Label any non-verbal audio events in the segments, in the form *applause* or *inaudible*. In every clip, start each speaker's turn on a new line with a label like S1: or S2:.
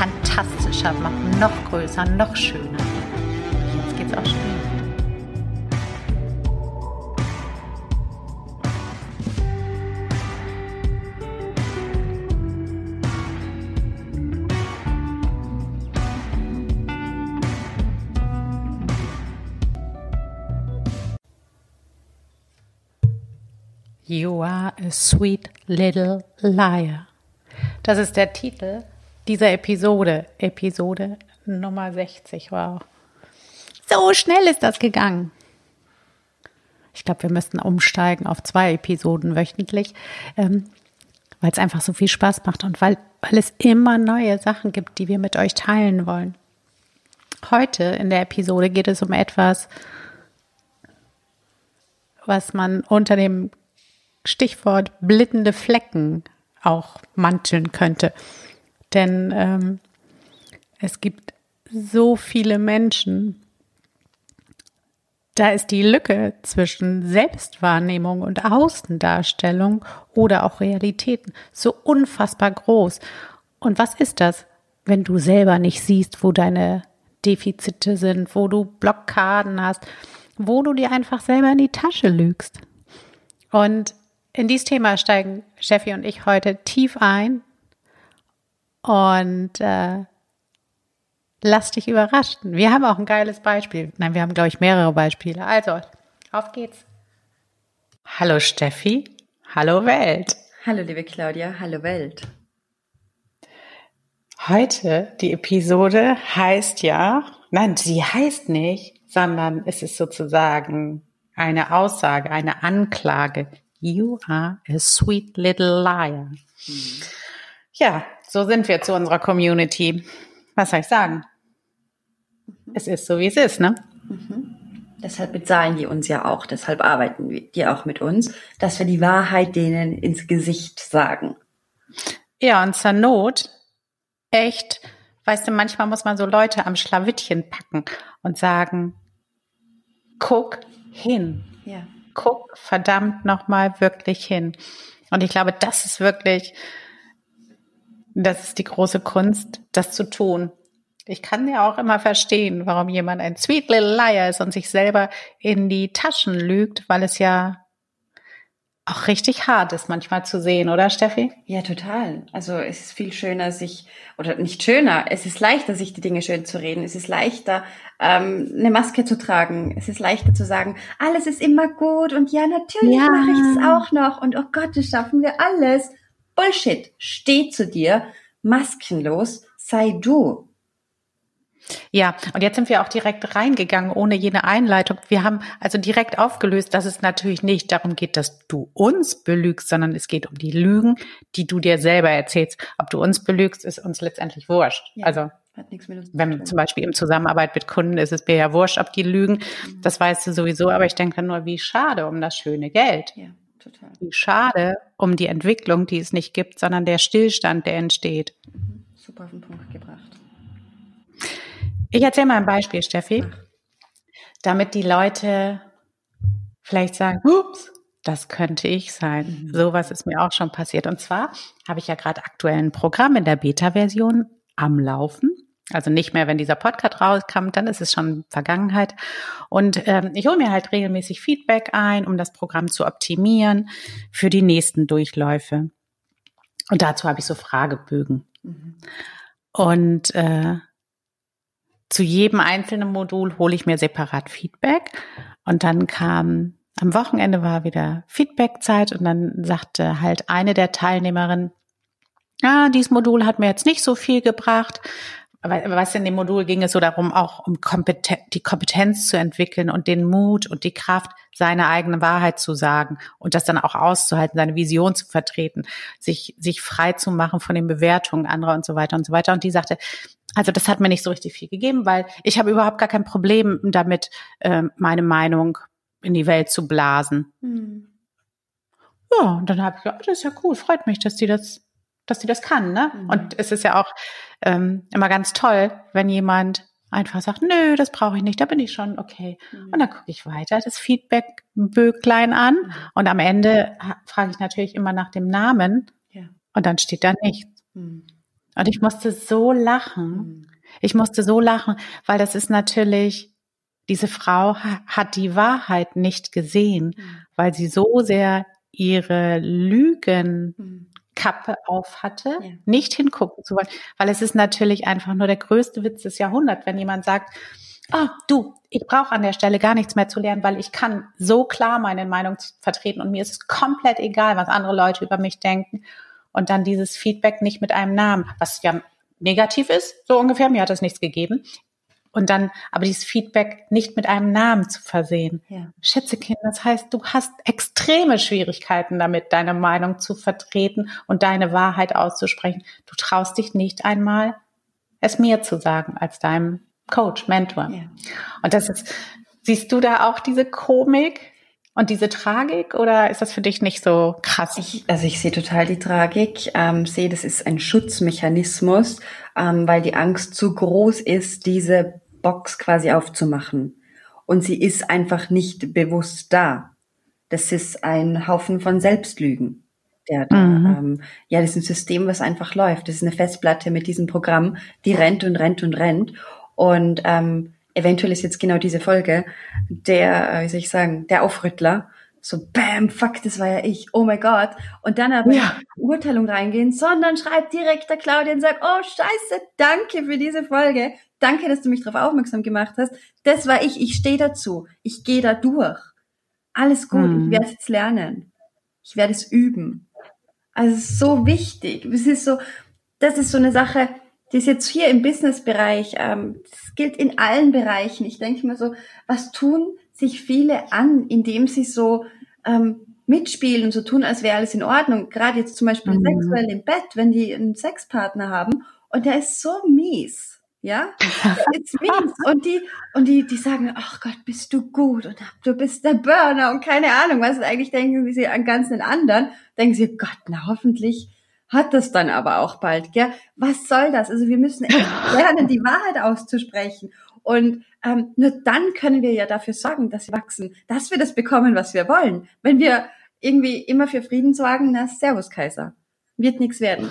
S1: fantastischer machen, noch größer, noch schöner. Jetzt geht's auch schon. You are a sweet little liar. Das ist der Titel dieser Episode. Episode Nummer 60. Wow. So schnell ist das gegangen. Ich glaube, wir müssten umsteigen auf zwei Episoden wöchentlich, ähm, weil es einfach so viel Spaß macht und weil, weil es immer neue Sachen gibt, die wir mit euch teilen wollen. Heute in der Episode geht es um etwas, was man unter dem Stichwort blittende Flecken auch manteln könnte. Denn ähm, es gibt so viele Menschen, da ist die Lücke zwischen Selbstwahrnehmung und Außendarstellung oder auch Realitäten so unfassbar groß. Und was ist das, wenn du selber nicht siehst, wo deine Defizite sind, wo du Blockaden hast, wo du dir einfach selber in die Tasche lügst? Und in dieses Thema steigen Steffi und ich heute tief ein und äh, lass dich überraschen. Wir haben auch ein geiles Beispiel. Nein, wir haben, glaube ich, mehrere Beispiele. Also, auf geht's. Hallo Steffi, hallo Welt.
S2: Hallo liebe Claudia, hallo Welt.
S1: Heute, die Episode heißt ja, nein, sie heißt nicht, sondern es ist sozusagen eine Aussage, eine Anklage You are a sweet little liar. Mhm. Ja, so sind wir zu unserer Community. Was soll ich sagen? Mhm. Es ist so, wie es ist, ne?
S2: Mhm. Deshalb bezahlen die uns ja auch, deshalb arbeiten die auch mit uns, dass wir die Wahrheit denen ins Gesicht sagen.
S1: Ja, und zur Not, echt, weißt du, manchmal muss man so Leute am Schlawittchen packen und sagen, guck hin. Ja guck verdammt nochmal wirklich hin. Und ich glaube, das ist wirklich, das ist die große Kunst, das zu tun. Ich kann ja auch immer verstehen, warum jemand ein sweet little liar ist und sich selber in die Taschen lügt, weil es ja auch richtig hart ist manchmal zu sehen, oder Steffi?
S2: Ja, total. Also es ist viel schöner, sich, oder nicht schöner, es ist leichter, sich die Dinge schön zu reden. Es ist leichter, ähm, eine Maske zu tragen. Es ist leichter zu sagen, alles ist immer gut und ja, natürlich ja. mache ich das auch noch und oh Gott, das schaffen wir alles. Bullshit. Steh zu dir, maskenlos, sei du.
S1: Ja, und jetzt sind wir auch direkt reingegangen, ohne jene Einleitung. Wir haben also direkt aufgelöst, dass es natürlich nicht darum geht, dass du uns belügst, sondern es geht um die Lügen, die du dir selber erzählst. Ob du uns belügst, ist uns letztendlich wurscht. Ja, also wenn zum Beispiel im Zusammenarbeit mit Kunden ist es mir ja wurscht, ob die lügen. Mhm. Das weißt du sowieso, aber ich denke dann nur, wie schade um das schöne Geld. Ja, total. Wie schade um die Entwicklung, die es nicht gibt, sondern der Stillstand, der entsteht.
S2: Mhm. Super auf den Punkt gebracht.
S1: Ich erzähle mal ein Beispiel, Steffi, damit die Leute vielleicht sagen, ups, das könnte ich sein. Mhm. Sowas ist mir auch schon passiert. Und zwar habe ich ja gerade aktuell ein Programm in der Beta-Version am Laufen. Also nicht mehr, wenn dieser Podcast rauskam, dann ist es schon Vergangenheit. Und ähm, ich hole mir halt regelmäßig Feedback ein, um das Programm zu optimieren für die nächsten Durchläufe. Und dazu habe ich so Fragebögen. Mhm. Und äh, zu jedem einzelnen Modul hole ich mir separat Feedback. Und dann kam, am Wochenende war wieder Feedbackzeit und dann sagte halt eine der Teilnehmerinnen, ah, dieses Modul hat mir jetzt nicht so viel gebracht. Was in dem Modul ging es so darum, auch um Kompeten die Kompetenz zu entwickeln und den Mut und die Kraft, seine eigene Wahrheit zu sagen und das dann auch auszuhalten, seine Vision zu vertreten, sich, sich frei zu machen von den Bewertungen anderer und so weiter und so weiter. Und die sagte, also das hat mir nicht so richtig viel gegeben, weil ich habe überhaupt gar kein Problem damit, äh, meine Meinung in die Welt zu blasen. Mhm. Ja, und dann habe ich gedacht, das ist ja cool, freut mich, dass die das dass die das kann, ne? Mhm. Und es ist ja auch ähm, immer ganz toll, wenn jemand einfach sagt, nö, das brauche ich nicht, da bin ich schon okay. Mhm. Und dann gucke ich weiter das Feedback-Böglein an mhm. und am Ende frage ich natürlich immer nach dem Namen ja. und dann steht da nichts. Mhm. Und ich musste so lachen. Mhm. Ich musste so lachen, weil das ist natürlich, diese Frau hat die Wahrheit nicht gesehen, mhm. weil sie so sehr ihre Lügen. Kappe auf hatte, ja. nicht hingucken zu wollen, weil es ist natürlich einfach nur der größte Witz des Jahrhunderts, wenn jemand sagt, ah, oh, du, ich brauche an der Stelle gar nichts mehr zu lernen, weil ich kann so klar meine Meinung vertreten und mir ist es komplett egal, was andere Leute über mich denken und dann dieses Feedback nicht mit einem Namen, was ja negativ ist, so ungefähr, mir hat das nichts gegeben. Und dann aber dieses Feedback nicht mit einem Namen zu versehen. Ja. Schätzekind, das heißt, du hast extreme Schwierigkeiten damit, deine Meinung zu vertreten und deine Wahrheit auszusprechen. Du traust dich nicht einmal, es mir zu sagen als deinem Coach, Mentor. Ja. Und das ist, siehst du da auch diese Komik? Und diese Tragik oder ist das für dich nicht so krass?
S2: Ich, also ich sehe total die Tragik, ähm, sehe, das ist ein Schutzmechanismus, ähm, weil die Angst zu groß ist, diese Box quasi aufzumachen. Und sie ist einfach nicht bewusst da. Das ist ein Haufen von Selbstlügen. Der da, mhm. ähm, ja, das ist ein System, was einfach läuft. Das ist eine Festplatte mit diesem Programm, die rennt und rennt und rennt. Und ähm, eventuell ist jetzt genau diese Folge der, äh, wie soll ich sagen, der Aufrüttler. So, bam, fuck, das war ja ich, oh mein Gott. Und dann aber ja. in Urteilung reingehen, sondern schreibt direkt der Claudia und sagt, oh scheiße, danke für diese Folge. Danke, dass du mich darauf aufmerksam gemacht hast. Das war ich, ich stehe dazu. Ich gehe da durch. Alles gut, mhm. ich werde es jetzt lernen. Ich werde es üben. Also es ist so wichtig. Es ist so, das ist so eine Sache, die ist jetzt hier im Businessbereich, ähm, das gilt in allen Bereichen. Ich denke mir so, was tun sich viele an, indem sie so ähm, mitspielen und so tun, als wäre alles in Ordnung. Gerade jetzt zum Beispiel mhm. sexuell im Bett, wenn die einen Sexpartner haben und der ist so mies. Ja, it's mies. *laughs* Und die, und die, die sagen, ach Gott, bist du gut und du bist der Burner und keine Ahnung, was eigentlich denken sie an ganzen anderen. Denken sie, Gott, na hoffentlich hat das dann aber auch bald, gell? Was soll das? Also wir müssen *laughs* lernen, die Wahrheit auszusprechen. Und ähm, nur dann können wir ja dafür sorgen, dass wir wachsen, dass wir das bekommen, was wir wollen. Wenn wir irgendwie immer für Frieden sorgen, na Servus Kaiser, wird nichts werden.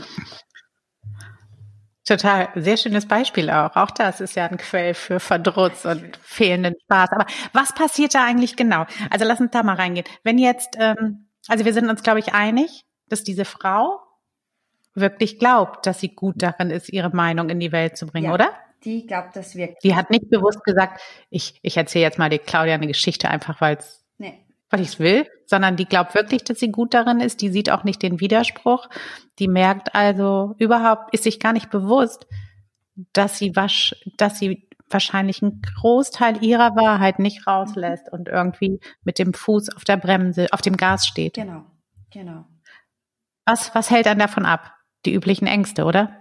S1: Total, sehr schönes Beispiel auch. Auch das ist ja ein Quell für Verdrutz und fehlenden Spaß. Aber was passiert da eigentlich genau? Also lass uns da mal reingehen. Wenn jetzt, ähm, also wir sind uns, glaube ich, einig, dass diese Frau wirklich glaubt, dass sie gut darin ist, ihre Meinung in die Welt zu bringen, ja, oder?
S2: Die glaubt das wirklich.
S1: Die hat nicht bewusst gesagt, ich, ich erzähle jetzt mal die Claudia eine Geschichte einfach, weil es nee. weil ich es will, sondern die glaubt wirklich, dass sie gut darin ist. Die sieht auch nicht den Widerspruch. Die merkt also überhaupt, ist sich gar nicht bewusst, dass sie wasch, dass sie wahrscheinlich einen Großteil ihrer Wahrheit nicht rauslässt und irgendwie mit dem Fuß auf der Bremse, auf dem Gas steht.
S2: Genau, genau.
S1: Was, was hält dann davon ab? Die üblichen Ängste, oder?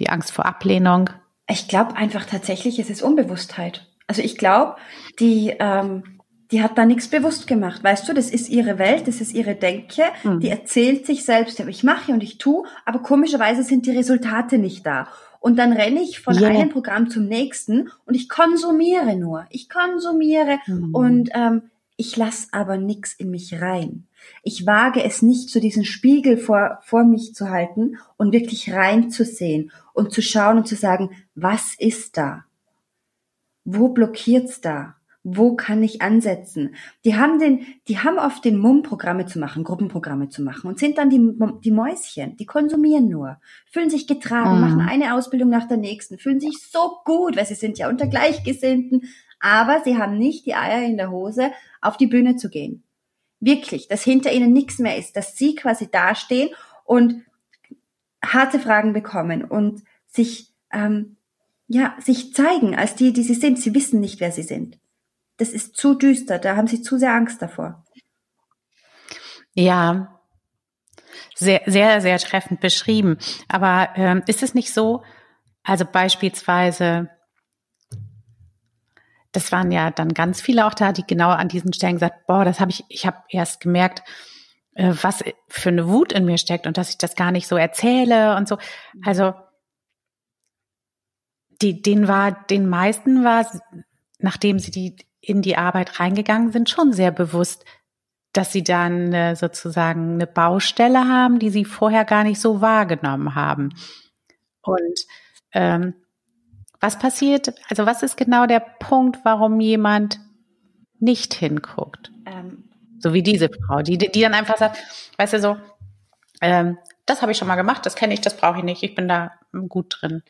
S1: Die Angst vor Ablehnung.
S2: Ich glaube einfach tatsächlich, es ist Unbewusstheit. Also ich glaube, die, ähm, die hat da nichts bewusst gemacht. Weißt du, das ist ihre Welt, das ist ihre Denke. Mhm. Die erzählt sich selbst, ich mache und ich tue, aber komischerweise sind die Resultate nicht da. Und dann renne ich von yeah. einem Programm zum nächsten und ich konsumiere nur. Ich konsumiere mhm. und ähm, ich lasse aber nichts in mich rein. Ich wage es nicht, so diesen Spiegel vor, vor mich zu halten und wirklich reinzusehen und zu schauen und zu sagen, was ist da? Wo blockiert's da? Wo kann ich ansetzen? Die haben den, die haben oft den Mumm, Programme zu machen, Gruppenprogramme zu machen und sind dann die, die Mäuschen, die konsumieren nur, fühlen sich getragen, mhm. machen eine Ausbildung nach der nächsten, fühlen sich so gut, weil sie sind ja unter Gleichgesinnten, aber sie haben nicht die Eier in der Hose, auf die Bühne zu gehen Wirklich, dass hinter ihnen nichts mehr ist, dass sie quasi dastehen und harte Fragen bekommen und sich ähm, ja, sich zeigen als die, die sie sind. Sie wissen nicht, wer sie sind. Das ist zu düster, da haben sie zu sehr Angst davor.
S1: Ja, sehr, sehr, sehr treffend beschrieben. Aber ähm, ist es nicht so, also beispielsweise, das waren ja dann ganz viele auch da, die genau an diesen Stellen gesagt, boah, das habe ich, ich habe erst gemerkt, äh, was für eine Wut in mir steckt und dass ich das gar nicht so erzähle und so. Also die, den war, den meisten war, nachdem sie die in die Arbeit reingegangen sind, schon sehr bewusst, dass sie dann sozusagen eine Baustelle haben, die sie vorher gar nicht so wahrgenommen haben. Und ähm, was passiert, also was ist genau der Punkt, warum jemand nicht hinguckt? Ähm. So wie diese Frau, die, die dann einfach sagt, weißt du so, ähm, das habe ich schon mal gemacht, das kenne ich, das brauche ich nicht, ich bin da gut drin.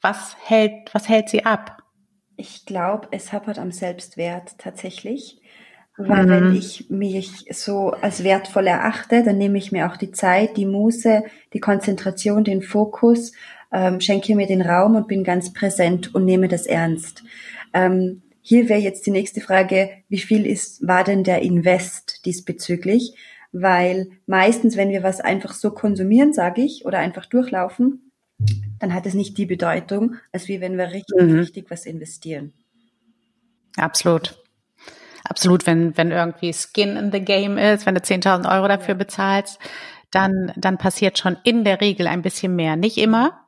S1: Was hält, was hält sie ab?
S2: Ich glaube, es hapert am Selbstwert tatsächlich. Weil mhm. wenn ich mich so als wertvoll erachte, dann nehme ich mir auch die Zeit, die Muße, die Konzentration, den Fokus, ähm, schenke mir den Raum und bin ganz präsent und nehme das ernst. Ähm, hier wäre jetzt die nächste Frage, wie viel ist, war denn der Invest diesbezüglich? Weil meistens, wenn wir was einfach so konsumieren, sage ich, oder einfach durchlaufen, dann hat es nicht die Bedeutung, als wie wenn wir richtig, mhm. richtig was investieren.
S1: Absolut. Absolut, wenn, wenn irgendwie Skin in the Game ist, wenn du 10.000 Euro dafür bezahlst, dann, dann passiert schon in der Regel ein bisschen mehr. Nicht immer,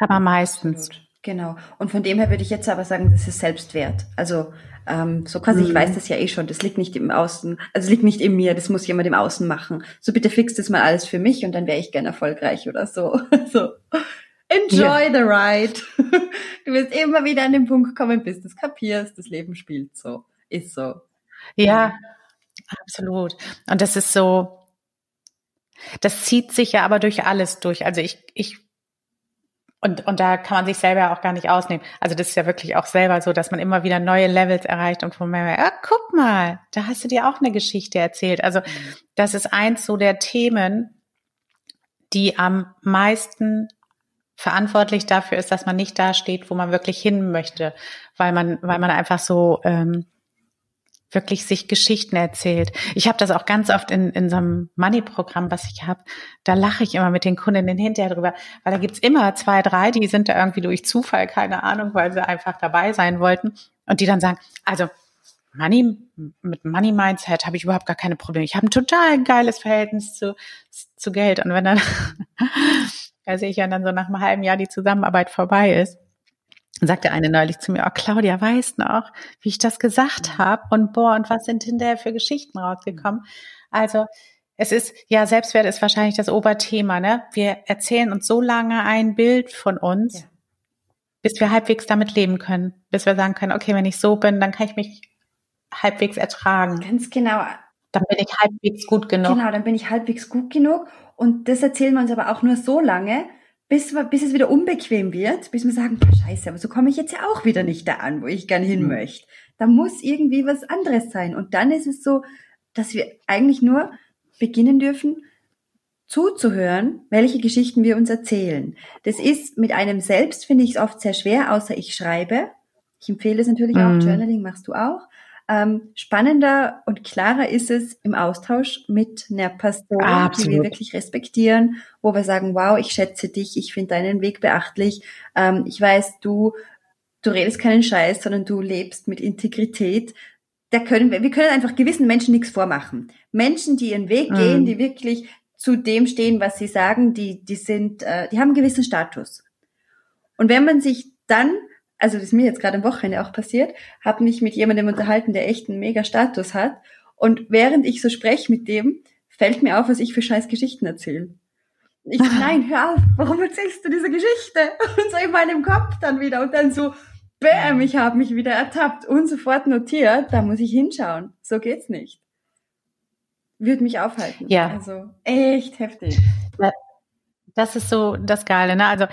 S1: aber meistens.
S2: Absolut. Genau. Und von dem her würde ich jetzt aber sagen, das ist Selbstwert. Also ähm, so quasi, mhm. ich weiß das ja eh schon, das liegt nicht im Außen, also es liegt nicht in mir, das muss jemand im Außen machen. So bitte fix das mal alles für mich und dann wäre ich gern erfolgreich oder so. *laughs* so. Enjoy ja. the ride. *laughs* Du wirst immer wieder an den Punkt kommen, bis du es kapierst, das Leben spielt so. Ist so.
S1: Ja, absolut. Und das ist so, das zieht sich ja aber durch alles durch. Also ich, ich, und, und da kann man sich selber auch gar nicht ausnehmen. Also das ist ja wirklich auch selber so, dass man immer wieder neue Levels erreicht und von mir, ja, guck mal, da hast du dir auch eine Geschichte erzählt. Also das ist eins so der Themen, die am meisten verantwortlich dafür ist, dass man nicht da steht, wo man wirklich hin möchte, weil man, weil man einfach so ähm, wirklich sich Geschichten erzählt. Ich habe das auch ganz oft in, in so einem Money-Programm, was ich habe. Da lache ich immer mit den Kundinnen hinterher drüber, weil da gibt's immer zwei, drei, die sind da irgendwie durch Zufall, keine Ahnung, weil sie einfach dabei sein wollten. Und die dann sagen, also Money, mit Money Mindset habe ich überhaupt gar keine Probleme. Ich habe ein total geiles Verhältnis zu, zu Geld. Und wenn dann, *laughs* da sehe ich ja dann so nach einem halben Jahr die Zusammenarbeit vorbei ist, sagte eine neulich zu mir, oh Claudia, weißt noch, wie ich das gesagt habe und boah, und was sind hinterher für Geschichten rausgekommen? Also es ist, ja, Selbstwert ist wahrscheinlich das Oberthema, ne? Wir erzählen uns so lange ein Bild von uns, ja. bis wir halbwegs damit leben können, bis wir sagen können, okay, wenn ich so bin, dann kann ich mich halbwegs ertragen.
S2: Ganz genau.
S1: Dann bin ich halbwegs gut genug.
S2: Genau, dann bin ich halbwegs gut genug. Und das erzählen wir uns aber auch nur so lange, bis, bis es wieder unbequem wird, bis wir sagen, scheiße, aber so komme ich jetzt ja auch wieder nicht da an, wo ich gern hin mhm. möchte. Da muss irgendwie was anderes sein. Und dann ist es so, dass wir eigentlich nur beginnen dürfen, zuzuhören, welche Geschichten wir uns erzählen. Das ist mit einem selbst, finde ich es oft sehr schwer, außer ich schreibe. Ich empfehle es natürlich mhm. auch, Journaling machst du auch. Ähm, spannender und klarer ist es im Austausch mit einer Person, Absolut. die wir wirklich respektieren, wo wir sagen, wow, ich schätze dich, ich finde deinen Weg beachtlich, ähm, ich weiß, du, du redest keinen Scheiß, sondern du lebst mit Integrität. Da können wir, wir können einfach gewissen Menschen nichts vormachen. Menschen, die ihren Weg mhm. gehen, die wirklich zu dem stehen, was sie sagen, die, die sind, äh, die haben einen gewissen Status. Und wenn man sich dann also das ist mir jetzt gerade am Wochenende auch passiert, habe mich mit jemandem unterhalten, der echt einen mega Status hat. Und während ich so spreche mit dem, fällt mir auf, was ich für scheiß Geschichten erzähle. Ich, *laughs* nein, hör auf, warum erzählst du diese Geschichte? *laughs* Und so in meinem Kopf dann wieder und dann so, bäm, ich habe mich wieder ertappt und sofort notiert, da muss ich hinschauen. So geht's nicht. Würde mich aufhalten.
S1: Ja.
S2: Also echt heftig.
S1: Das ist so das Geile, ne? Also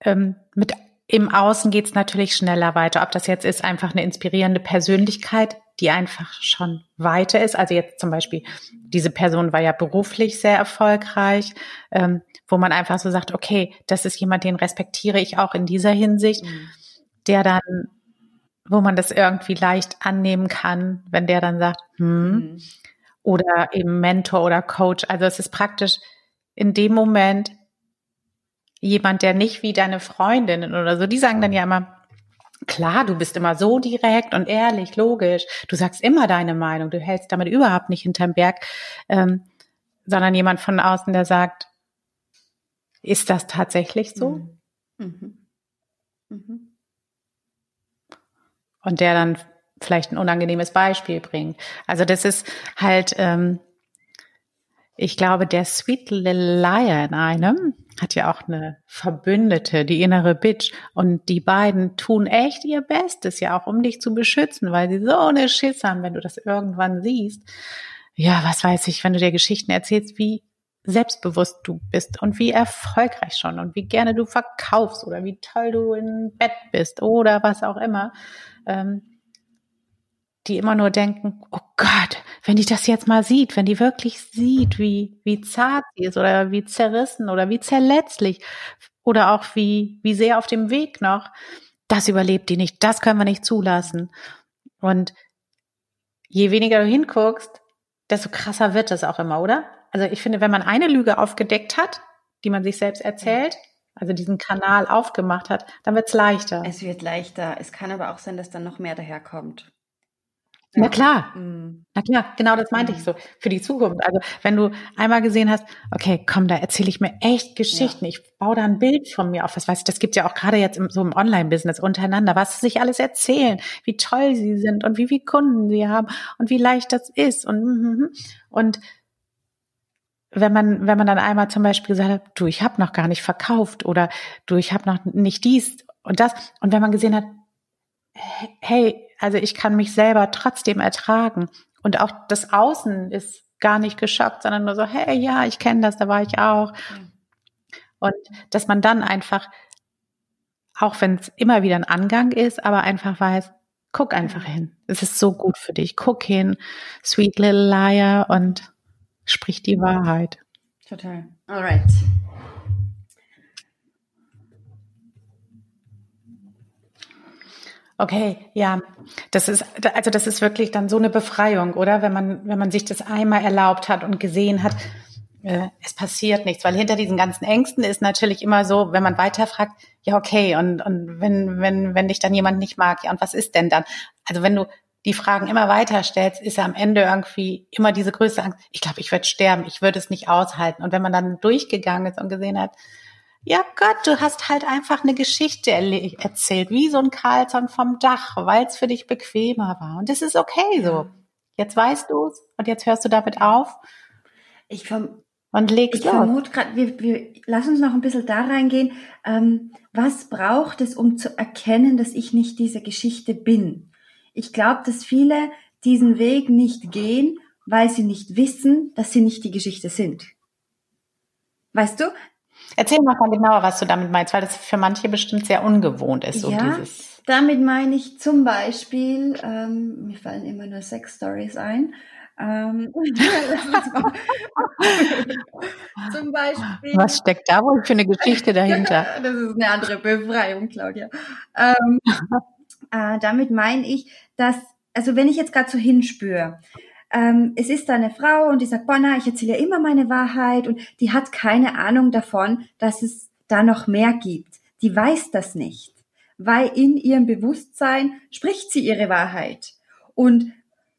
S1: ähm, mit im Außen geht es natürlich schneller weiter. Ob das jetzt ist, einfach eine inspirierende Persönlichkeit die einfach schon weiter ist. Also jetzt zum Beispiel, diese Person war ja beruflich sehr erfolgreich, ähm, wo man einfach so sagt, okay, das ist jemand, den respektiere ich auch in dieser Hinsicht, mhm. der dann, wo man das irgendwie leicht annehmen kann, wenn der dann sagt, hm, mhm. oder eben Mentor oder Coach. Also es ist praktisch in dem Moment jemand, der nicht wie deine Freundinnen oder so, die sagen dann ja immer, klar, du bist immer so direkt und ehrlich, logisch, du sagst immer deine Meinung, du hältst damit überhaupt nicht hinterm Berg, ähm, sondern jemand von außen, der sagt, ist das tatsächlich so? Mhm. Mhm. Mhm. Und der dann vielleicht ein unangenehmes Beispiel bringt. Also das ist halt, ähm, ich glaube, der Sweet Little Liar in einem hat ja auch eine Verbündete, die innere Bitch. Und die beiden tun echt ihr Bestes, ja auch um dich zu beschützen, weil sie so eine Schiss haben, wenn du das irgendwann siehst. Ja, was weiß ich, wenn du dir Geschichten erzählst, wie selbstbewusst du bist und wie erfolgreich schon und wie gerne du verkaufst oder wie toll du im Bett bist oder was auch immer. Ähm, die immer nur denken, oh Gott, wenn die das jetzt mal sieht, wenn die wirklich sieht, wie, wie zart sie ist oder wie zerrissen oder wie zerletzlich oder auch wie, wie sehr auf dem Weg noch, das überlebt die nicht, das können wir nicht zulassen. Und je weniger du hinguckst, desto krasser wird das auch immer, oder? Also ich finde, wenn man eine Lüge aufgedeckt hat, die man sich selbst erzählt, also diesen Kanal aufgemacht hat, dann wird's leichter.
S2: Es wird leichter. Es kann aber auch sein, dass dann noch mehr daherkommt.
S1: Na klar, mhm. na klar, genau das meinte mhm. ich so für die Zukunft. Also wenn du einmal gesehen hast, okay, komm, da erzähle ich mir echt Geschichten, ja. ich baue da ein Bild von mir auf, was weiß ich, das gibt ja auch gerade jetzt im, so im Online-Business untereinander, was sie sich alles erzählen, wie toll sie sind und wie viele Kunden sie haben und wie leicht das ist und mhm, mhm. und wenn man wenn man dann einmal zum Beispiel gesagt hat, du, ich habe noch gar nicht verkauft oder du, ich habe noch nicht dies und das und wenn man gesehen hat, hey, also ich kann mich selber trotzdem ertragen. Und auch das Außen ist gar nicht geschockt, sondern nur so, hey, ja, ich kenne das, da war ich auch. Und dass man dann einfach, auch wenn es immer wieder ein Angang ist, aber einfach weiß, guck einfach hin. Es ist so gut für dich. Guck hin, sweet little liar und sprich die Wahrheit.
S2: Total. Alright.
S1: Okay, ja, das ist also das ist wirklich dann so eine Befreiung, oder? Wenn man wenn man sich das einmal erlaubt hat und gesehen hat, äh, es passiert nichts, weil hinter diesen ganzen Ängsten ist natürlich immer so, wenn man weiterfragt, ja okay, und und wenn wenn wenn dich dann jemand nicht mag, ja und was ist denn dann? Also wenn du die Fragen immer weiter stellst, ist ja am Ende irgendwie immer diese größte Angst. Ich glaube, ich würde sterben, ich würde es nicht aushalten. Und wenn man dann durchgegangen ist und gesehen hat, ja Gott, du hast halt einfach eine Geschichte erzählt, wie so ein Karlsson vom Dach, weil es für dich bequemer war. Und das ist okay so. Jetzt weißt du es und jetzt hörst du damit auf.
S2: Ich verm und legst Ich vermute gerade, wir, wir lass uns noch ein bisschen da reingehen. Ähm, was braucht es, um zu erkennen, dass ich nicht diese Geschichte bin? Ich glaube, dass viele diesen Weg nicht gehen, weil sie nicht wissen, dass sie nicht die Geschichte sind. Weißt du,
S1: Erzähl mal genauer, was du damit meinst, weil das für manche bestimmt sehr ungewohnt ist. So
S2: ja, dieses damit meine ich zum Beispiel, ähm, mir fallen immer nur Sex-Stories ein. Ähm, *laughs* *laughs*
S1: zum Beispiel. Was steckt da wohl für eine Geschichte dahinter? *laughs*
S2: das ist eine andere Befreiung, Claudia. Ähm, äh, damit meine ich, dass, also wenn ich jetzt gerade so hinspüre, ähm, es ist da eine Frau und die sagt, Bonner, ich erzähle ja immer meine Wahrheit und die hat keine Ahnung davon, dass es da noch mehr gibt. Die weiß das nicht, weil in ihrem Bewusstsein spricht sie ihre Wahrheit. Und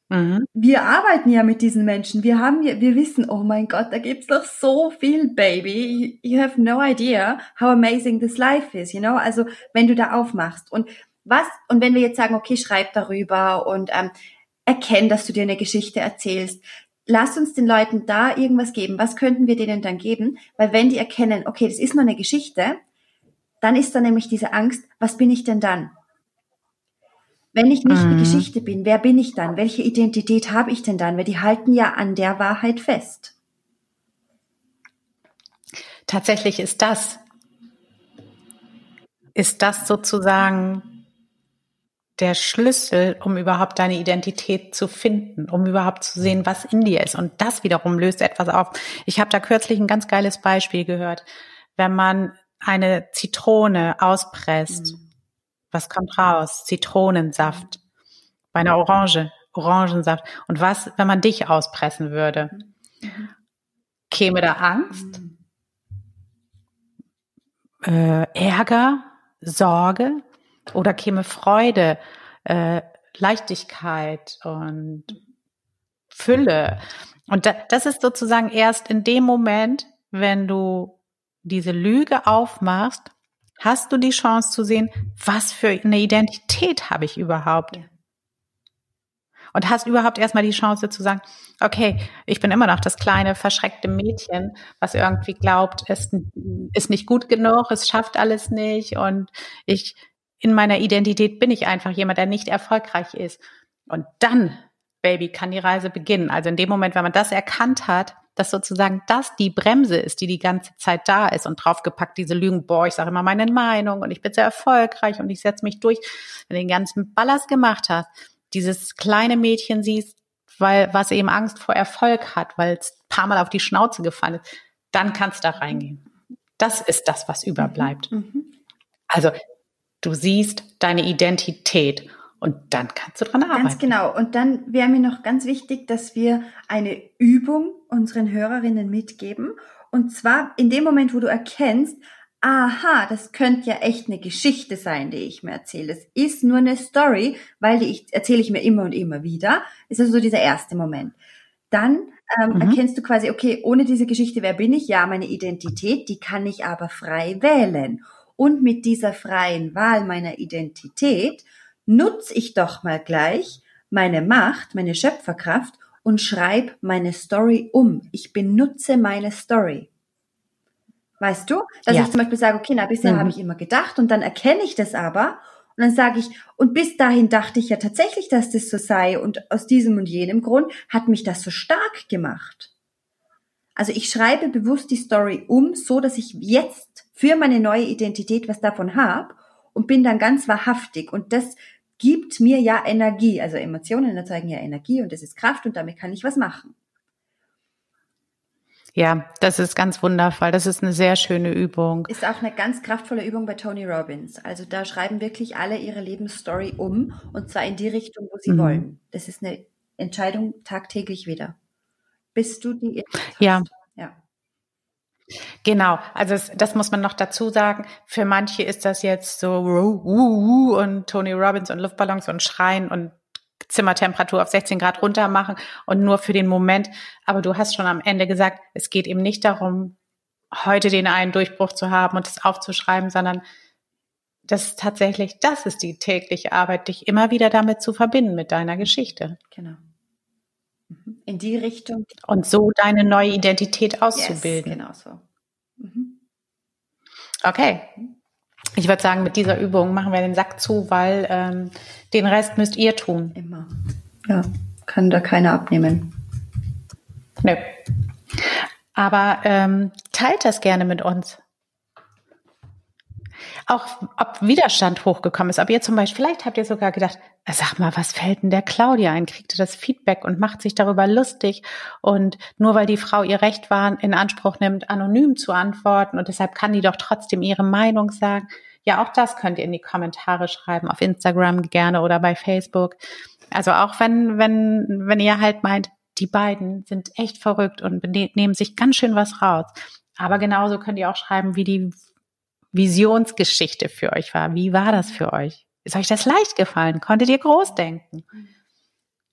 S2: mhm. wir arbeiten ja mit diesen Menschen. Wir haben, wir wissen, oh mein Gott, da gibt's doch so viel, Baby. You have no idea how amazing this life is, you know? Also, wenn du da aufmachst und was, und wenn wir jetzt sagen, okay, schreib darüber und ähm, erkenn, dass du dir eine Geschichte erzählst. Lass uns den Leuten da irgendwas geben. Was könnten wir denen dann geben? Weil wenn die erkennen, okay, das ist nur eine Geschichte, dann ist da nämlich diese Angst, was bin ich denn dann? Wenn ich nicht mhm. die Geschichte bin, wer bin ich dann? Welche Identität habe ich denn dann? Weil die halten ja an der Wahrheit fest.
S1: Tatsächlich ist das, ist das sozusagen der Schlüssel, um überhaupt deine Identität zu finden, um überhaupt zu sehen, was in dir ist. Und das wiederum löst etwas auf. Ich habe da kürzlich ein ganz geiles Beispiel gehört. Wenn man eine Zitrone auspresst, mhm. was kommt raus? Zitronensaft. Bei einer Orange, Orangensaft. Und was, wenn man dich auspressen würde? Käme da Angst? Mhm. Äh, Ärger? Sorge? Oder käme Freude, äh, Leichtigkeit und Fülle. Und da, das ist sozusagen erst in dem Moment, wenn du diese Lüge aufmachst, hast du die Chance zu sehen, was für eine Identität habe ich überhaupt. Und hast überhaupt erstmal die Chance zu sagen, okay, ich bin immer noch das kleine, verschreckte Mädchen, was irgendwie glaubt, es ist nicht gut genug, es schafft alles nicht und ich in meiner Identität bin ich einfach jemand, der nicht erfolgreich ist. Und dann, Baby, kann die Reise beginnen. Also in dem Moment, wenn man das erkannt hat, dass sozusagen das die Bremse ist, die die ganze Zeit da ist und draufgepackt diese Lügen, boah, ich sage immer meine Meinung und ich bin sehr erfolgreich und ich setze mich durch. Wenn du den ganzen Ballast gemacht hast, dieses kleine Mädchen siehst, weil was eben Angst vor Erfolg hat, weil es ein paar Mal auf die Schnauze gefallen ist, dann kannst du da reingehen. Das ist das, was überbleibt. Mhm. mhm. Also Du siehst deine Identität und dann kannst du dran arbeiten.
S2: Ganz genau. Und dann wäre mir noch ganz wichtig, dass wir eine Übung unseren Hörerinnen mitgeben. Und zwar in dem Moment, wo du erkennst, aha, das könnte ja echt eine Geschichte sein, die ich mir erzähle. Es ist nur eine Story, weil die ich, erzähle ich mir immer und immer wieder. Ist also so dieser erste Moment. Dann ähm, mhm. erkennst du quasi, okay, ohne diese Geschichte, wer bin ich? Ja, meine Identität, die kann ich aber frei wählen. Und mit dieser freien Wahl meiner Identität nutze ich doch mal gleich meine Macht, meine Schöpferkraft und schreibe meine Story um. Ich benutze meine Story. Weißt du? Dass ja. ich zum Beispiel sage, okay, na, bisher mhm. habe ich immer gedacht und dann erkenne ich das aber und dann sage ich, und bis dahin dachte ich ja tatsächlich, dass das so sei und aus diesem und jenem Grund hat mich das so stark gemacht. Also ich schreibe bewusst die Story um, so dass ich jetzt für meine neue Identität was davon habe und bin dann ganz wahrhaftig. Und das gibt mir ja Energie. Also Emotionen erzeugen ja Energie und das ist Kraft und damit kann ich was machen.
S1: Ja, das ist ganz wundervoll. Das ist eine sehr schöne Übung.
S2: Ist auch eine ganz kraftvolle Übung bei Tony Robbins. Also da schreiben wirklich alle ihre Lebensstory um und zwar in die Richtung, wo sie mhm. wollen. Das ist eine Entscheidung tagtäglich wieder. Bist du die?
S1: Ja. Ja. Genau, also es, das muss man noch dazu sagen. Für manche ist das jetzt so uh, uh, uh, und Tony Robbins und Luftballons und Schreien und Zimmertemperatur auf 16 Grad runter machen und nur für den Moment. Aber du hast schon am Ende gesagt, es geht eben nicht darum, heute den einen Durchbruch zu haben und es aufzuschreiben, sondern das ist tatsächlich, das ist die tägliche Arbeit, dich immer wieder damit zu verbinden mit deiner Geschichte.
S2: Genau. Mhm. In die Richtung.
S1: Und so deine neue Identität auszubilden.
S2: Yes, genau so. Mhm.
S1: Okay. Ich würde sagen, mit dieser Übung machen wir den Sack zu, weil ähm, den Rest müsst ihr tun.
S2: Immer. Ja, kann da keiner abnehmen.
S1: Nö. Aber ähm, teilt das gerne mit uns auch ob Widerstand hochgekommen ist. Ob ihr zum Beispiel, vielleicht habt ihr sogar gedacht, sag mal, was fällt denn der Claudia ein? Kriegt ihr das Feedback und macht sich darüber lustig? Und nur weil die Frau ihr Recht war, in Anspruch nimmt, anonym zu antworten und deshalb kann die doch trotzdem ihre Meinung sagen. Ja, auch das könnt ihr in die Kommentare schreiben, auf Instagram gerne oder bei Facebook. Also auch wenn, wenn, wenn ihr halt meint, die beiden sind echt verrückt und nehmen sich ganz schön was raus. Aber genauso könnt ihr auch schreiben, wie die Visionsgeschichte für euch war. Wie war das für euch? Ist euch das leicht gefallen? Konntet ihr groß denken?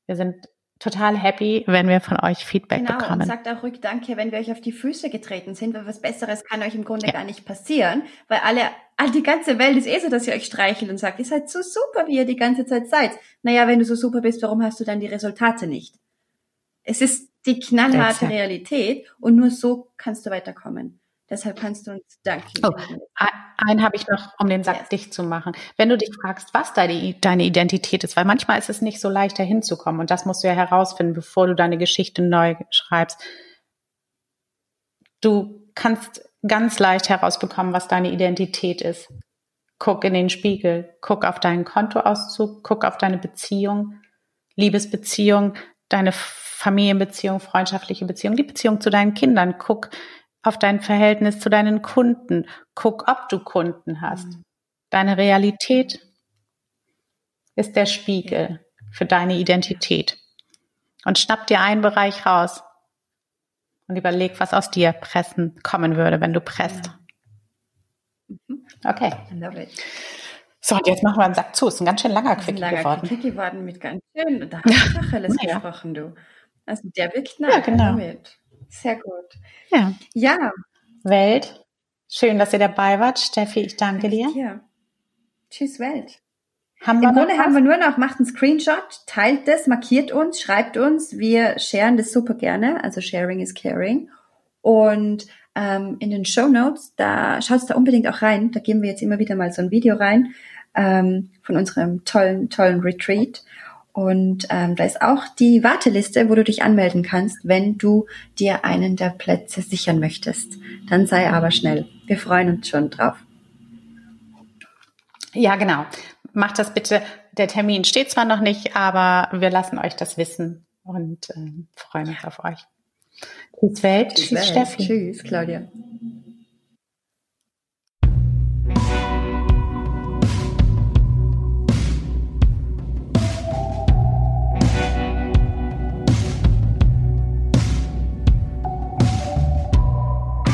S1: Wir sind total happy, wenn wir von euch Feedback genau, bekommen. Und
S2: sagt auch ruhig Danke, wenn wir euch auf die Füße getreten sind, weil was Besseres kann euch im Grunde ja. gar nicht passieren, weil alle, all die ganze Welt ist eh so, dass ihr euch streichelt und sagt, ihr seid so super, wie ihr die ganze Zeit seid. Naja, wenn du so super bist, warum hast du dann die Resultate nicht? Es ist die knallharte Realität und nur so kannst du weiterkommen. Deshalb kannst du uns danken. Oh,
S1: einen habe ich noch, um den Sack yes. dicht zu machen. Wenn du dich fragst, was deine, deine Identität ist, weil manchmal ist es nicht so leicht, da hinzukommen und das musst du ja herausfinden, bevor du deine Geschichte neu schreibst. Du kannst ganz leicht herausbekommen, was deine Identität ist. guck in den Spiegel, guck auf deinen Kontoauszug, guck auf deine Beziehung, Liebesbeziehung, deine Familienbeziehung, freundschaftliche Beziehung, die Beziehung zu deinen Kindern, guck auf dein Verhältnis zu deinen Kunden, guck, ob du Kunden hast. Mhm. Deine Realität ist der Spiegel für deine Identität. Und schnapp dir einen Bereich raus und überleg, was aus dir pressen kommen würde, wenn du presst. Ja. Mhm. Okay. So, und jetzt machen wir einen Sack zu. Es ist ein ganz schön langer Quickie langer geworden.
S2: Quickie geworden mit ganz schön. Da hast du doch alles ja. gesprochen, du. Also der wirkt nach.
S1: Ja, genau.
S2: Damit. Sehr gut.
S1: Ja.
S2: Ja.
S1: Welt. Schön, dass ihr dabei wart. Steffi, ich danke dir.
S2: Ja. Tschüss, Welt. Haben Im Grunde haben wir nur noch, macht einen Screenshot, teilt das, markiert uns, schreibt uns. Wir sharen das super gerne. Also Sharing is Caring. Und ähm, in den Show Notes, da schaut da unbedingt auch rein. Da geben wir jetzt immer wieder mal so ein Video rein ähm, von unserem tollen, tollen Retreat. Und ähm, da ist auch die Warteliste, wo du dich anmelden kannst, wenn du dir einen der Plätze sichern möchtest. Dann sei aber schnell. Wir freuen uns schon drauf.
S1: Ja, genau. Macht das bitte. Der Termin steht zwar noch nicht, aber wir lassen euch das wissen und äh, freuen uns auf euch. Tschüss Welt.
S2: Tschüss, Tschüss Steffi. Tschüss Claudia.